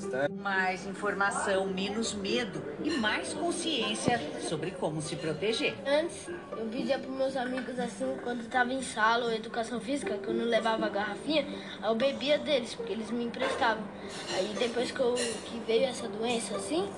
bastante. Mais informação, menos medo e mais consciência sobre como se proteger. Antes, eu pedia para meus amigos assim, quando estava em sala ou educação física, que eu não levava a garrafinha, eu bebia deles, porque eles me emprestavam. Aí depois que, eu, que veio essa doença assim,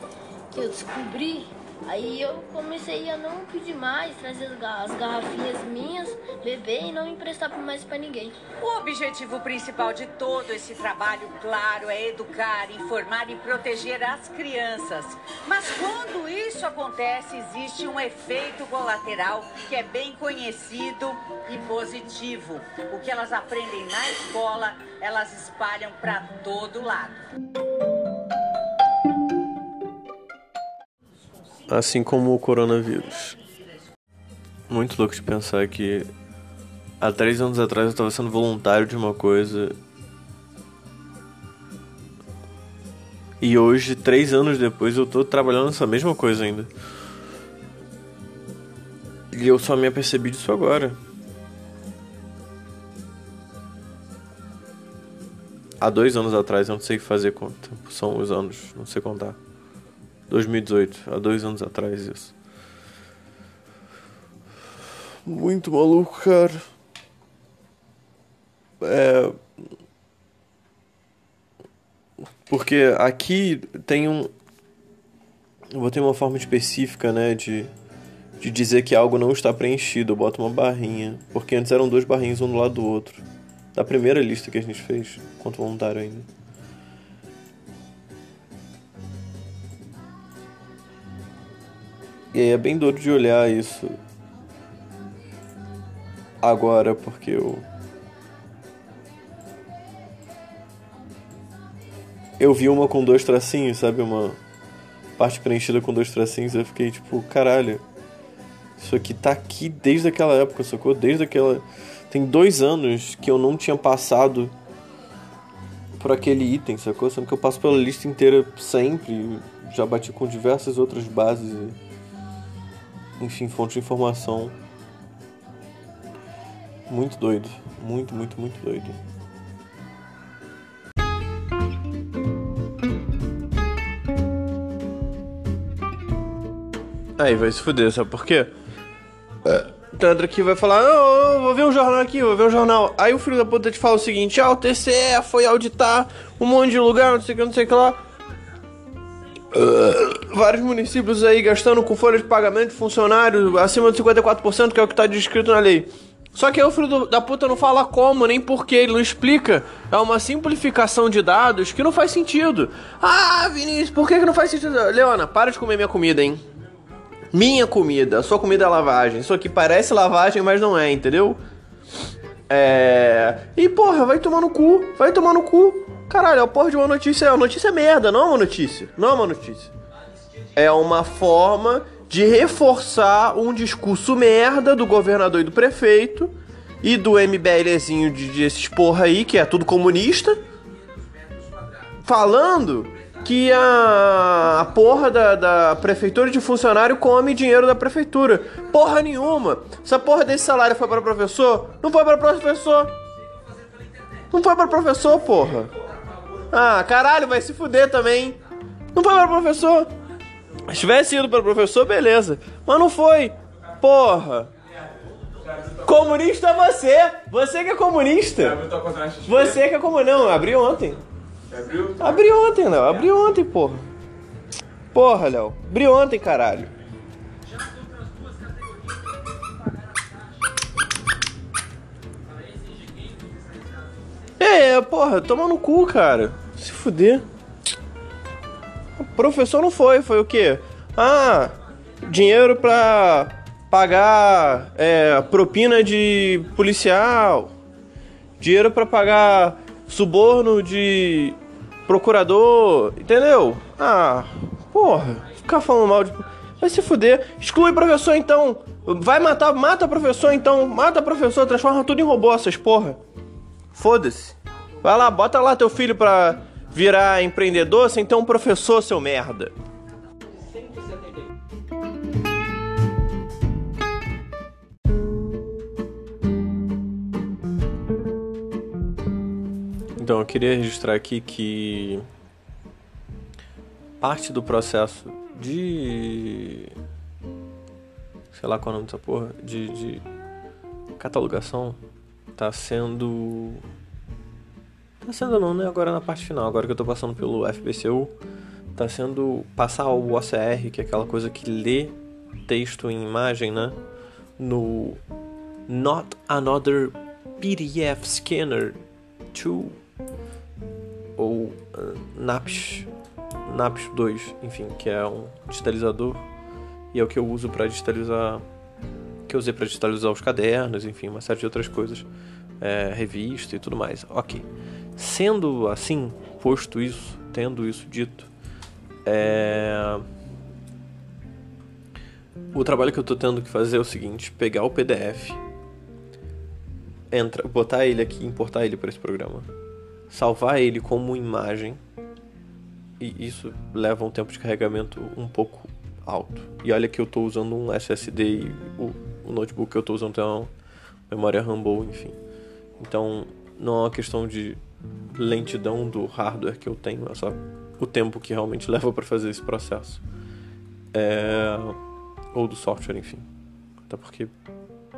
que eu descobri Aí eu comecei a não pedir mais, trazer as garrafinhas minhas, beber e não emprestar mais para ninguém. O objetivo principal de todo esse trabalho, claro, é educar, informar e proteger as crianças. Mas quando isso acontece, existe um efeito colateral que é bem conhecido e positivo. O que elas aprendem na escola, elas espalham para todo lado. Assim como o coronavírus. Muito louco de pensar que há três anos atrás eu estava sendo voluntário de uma coisa e hoje, três anos depois, eu estou trabalhando nessa mesma coisa ainda. E eu só me apercebi disso agora. Há dois anos atrás eu não sei fazer conta. São os anos, não sei contar. 2018, há dois anos atrás isso. Muito maluco, cara. É. Porque aqui tem um. Eu vou ter uma forma específica, né, de, de dizer que algo não está preenchido. Eu boto uma barrinha. Porque antes eram dois barrinhos um do lado do outro. Da primeira lista que a gente fez, quanto voluntário ainda. E aí é bem doido de olhar isso agora, porque eu. Eu vi uma com dois tracinhos, sabe? Uma parte preenchida com dois tracinhos. Eu fiquei tipo, caralho. Isso aqui tá aqui desde aquela época, sacou? Desde aquela. Tem dois anos que eu não tinha passado por aquele item, sacou? Sendo que eu passo pela lista inteira sempre. Já bati com diversas outras bases. E enfim, fonte de informação. Muito doido. Muito, muito, muito doido. Aí vai se fuder, sabe por quê? É. Tanto aqui vai falar, não, vou ver um jornal aqui, vou ver um jornal. Aí o filho da puta te fala o seguinte, ah, o TCE foi auditar um monte de lugar, não sei o que, não sei o que lá. Uh, vários municípios aí gastando com folha de pagamento de funcionário acima de 54%, que é o que está descrito na lei. Só que aí o filho do, da puta não fala como, nem porquê, ele não explica. É uma simplificação de dados que não faz sentido. Ah, Vinícius, por que, que não faz sentido? Leona, para de comer minha comida, hein? Minha comida, sua comida é lavagem. Isso aqui parece lavagem, mas não é, entendeu? É. E porra, vai tomar no cu, vai tomar no cu. Caralho, é o porra de uma notícia. A notícia é merda, não é uma notícia. Não é uma notícia. É uma forma de reforçar um discurso merda do governador e do prefeito e do MBLzinho de, desses porra aí, que é tudo comunista, falando que a, porra da, da prefeitura de funcionário come dinheiro da prefeitura. Porra nenhuma. Essa porra desse salário foi para professor? Não foi para professor. Não foi para professor, porra. Ah, caralho, vai se fuder também. Não foi para professor. Se tivesse ido para professor, beleza. Mas não foi. Porra. Comunista é você. Você que é comunista. Você que é comunista. Não, abriu ontem. Abriu ontem, Léo. Abriu ontem, porra. Porra, Léo. Abriu ontem, caralho. É, porra, toma no cu, cara. Se fuder. O professor não foi, foi o quê? Ah, dinheiro pra pagar é, propina de policial, dinheiro para pagar suborno de procurador, entendeu? Ah, porra, ficar falando mal de. Vai se fuder. Exclui professor então. Vai matar, mata professor então. Mata professor, transforma tudo em robô essas porra. Foda-se. Vai lá, bota lá teu filho pra virar empreendedor sem ter um professor, seu merda. Então, eu queria registrar aqui que parte do processo de. sei lá qual é o nome dessa porra, de, de catalogação tá sendo. Tá sendo não, né? Agora na parte final, agora que eu tô passando pelo FBCU, tá sendo passar o OCR, que é aquela coisa que lê texto em imagem, né? No Not Another PDF Scanner 2 ou uh, NAPS, NAPS 2, enfim, que é um digitalizador e é o que eu uso para digitalizar que eu usei para digitalizar os cadernos, enfim, uma série de outras coisas, é, revista e tudo mais. Ok. Sendo assim, posto isso, tendo isso dito, é... o trabalho que eu estou tendo que fazer é o seguinte: pegar o PDF, entra, botar ele aqui, importar ele para esse programa, salvar ele como imagem, e isso leva um tempo de carregamento um pouco alto. E olha que eu estou usando um SSD e o o notebook que eu estou usando tem uma memória RAM boa, enfim. Então, não é uma questão de lentidão do hardware que eu tenho, é só o tempo que realmente leva para fazer esse processo. É... Ou do software, enfim. Até porque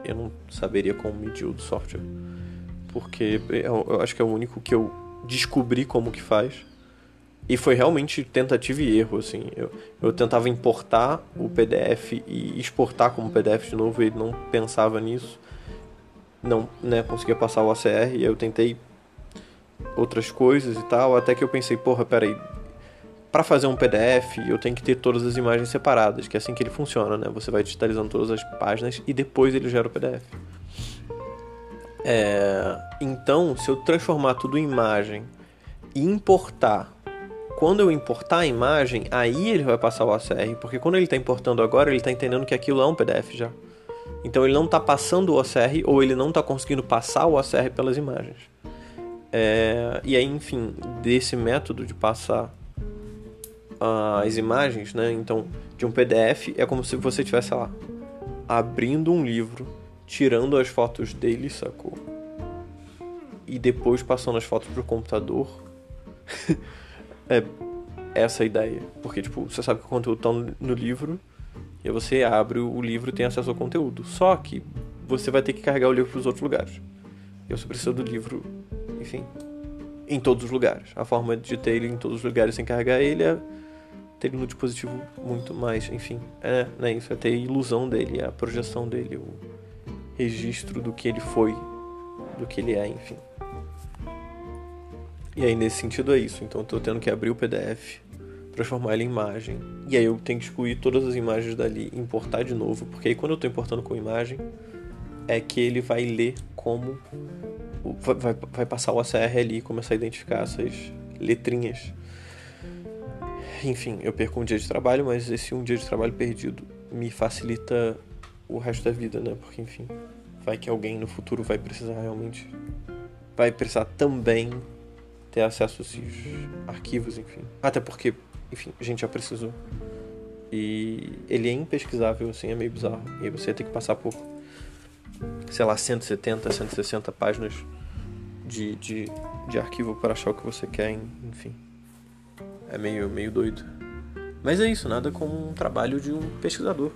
eu não saberia como medir o do software. Porque eu, eu acho que é o único que eu descobri como que faz e foi realmente tentativa e erro, assim. Eu, eu tentava importar o PDF e exportar como PDF de novo, e não pensava nisso. Não, né, conseguia passar o ACR, e eu tentei outras coisas e tal, até que eu pensei, porra, peraí, para fazer um PDF eu tenho que ter todas as imagens separadas, que é assim que ele funciona, né? Você vai digitalizando todas as páginas e depois ele gera o PDF. É, então, se eu transformar tudo em imagem e importar quando eu importar a imagem, aí ele vai passar o OCR, porque quando ele está importando agora, ele está entendendo que aquilo é um PDF já. Então ele não está passando o OCR ou ele não está conseguindo passar o OCR pelas imagens. É, e aí, enfim, desse método de passar as imagens, né? Então, de um PDF é como se você estivesse lá abrindo um livro, tirando as fotos dele, sacou? E depois passando as fotos para o computador. é essa a ideia. Porque, tipo, você sabe que o conteúdo tá no livro, e você abre o livro e tem acesso ao conteúdo. Só que você vai ter que carregar o livro para os outros lugares. E você precisa do livro, enfim, em todos os lugares. A forma de ter ele em todos os lugares sem carregar ele é ter ele no dispositivo muito mais, enfim, é, não é isso, é ter a ilusão dele, a projeção dele, o registro do que ele foi, do que ele é, enfim. E aí nesse sentido é isso. Então eu tô tendo que abrir o PDF, transformar ele em imagem. E aí eu tenho que excluir todas as imagens dali e importar de novo. Porque aí quando eu tô importando com imagem, é que ele vai ler como. Vai, vai, vai passar o ACR ali e começar a identificar essas letrinhas. Enfim, eu perco um dia de trabalho, mas esse um dia de trabalho perdido me facilita o resto da vida, né? Porque, enfim, vai que alguém no futuro vai precisar realmente. Vai precisar também ter acesso a esses arquivos, enfim. Até porque, enfim, a gente já precisou. E ele é impesquisável, assim, é meio bizarro. E aí você tem que passar por, sei lá, 170, 160 páginas de, de, de arquivo para achar o que você quer, enfim. É meio, meio doido. Mas é isso, nada como um trabalho de um pesquisador.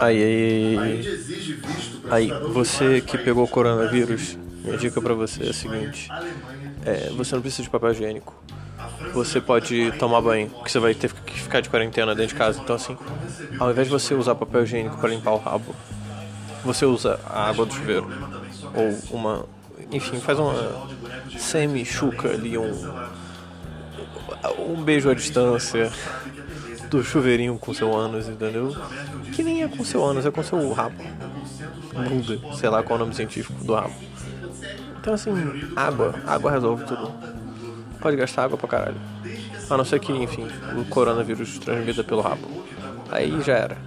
Aí, aí, aí, você que pegou o coronavírus, minha dica para você é a seguinte: é, você não precisa de papel higiênico. Você pode tomar banho, porque você vai ter que ficar de quarentena dentro de casa. Então, assim, ao invés de você usar papel higiênico para limpar o rabo, você usa a água do chuveiro. Ou uma. Enfim, faz uma semi-chuca ali, um. Um beijo à distância do chuveirinho com seu ânus, entendeu? Que nem é com seu ânus, é com seu rabo. Bunda, sei lá qual é o nome científico do rabo. Então assim, água, água resolve tudo. Pode gastar água pra caralho. A não ser que, enfim, o coronavírus transmita pelo rabo. Aí já era.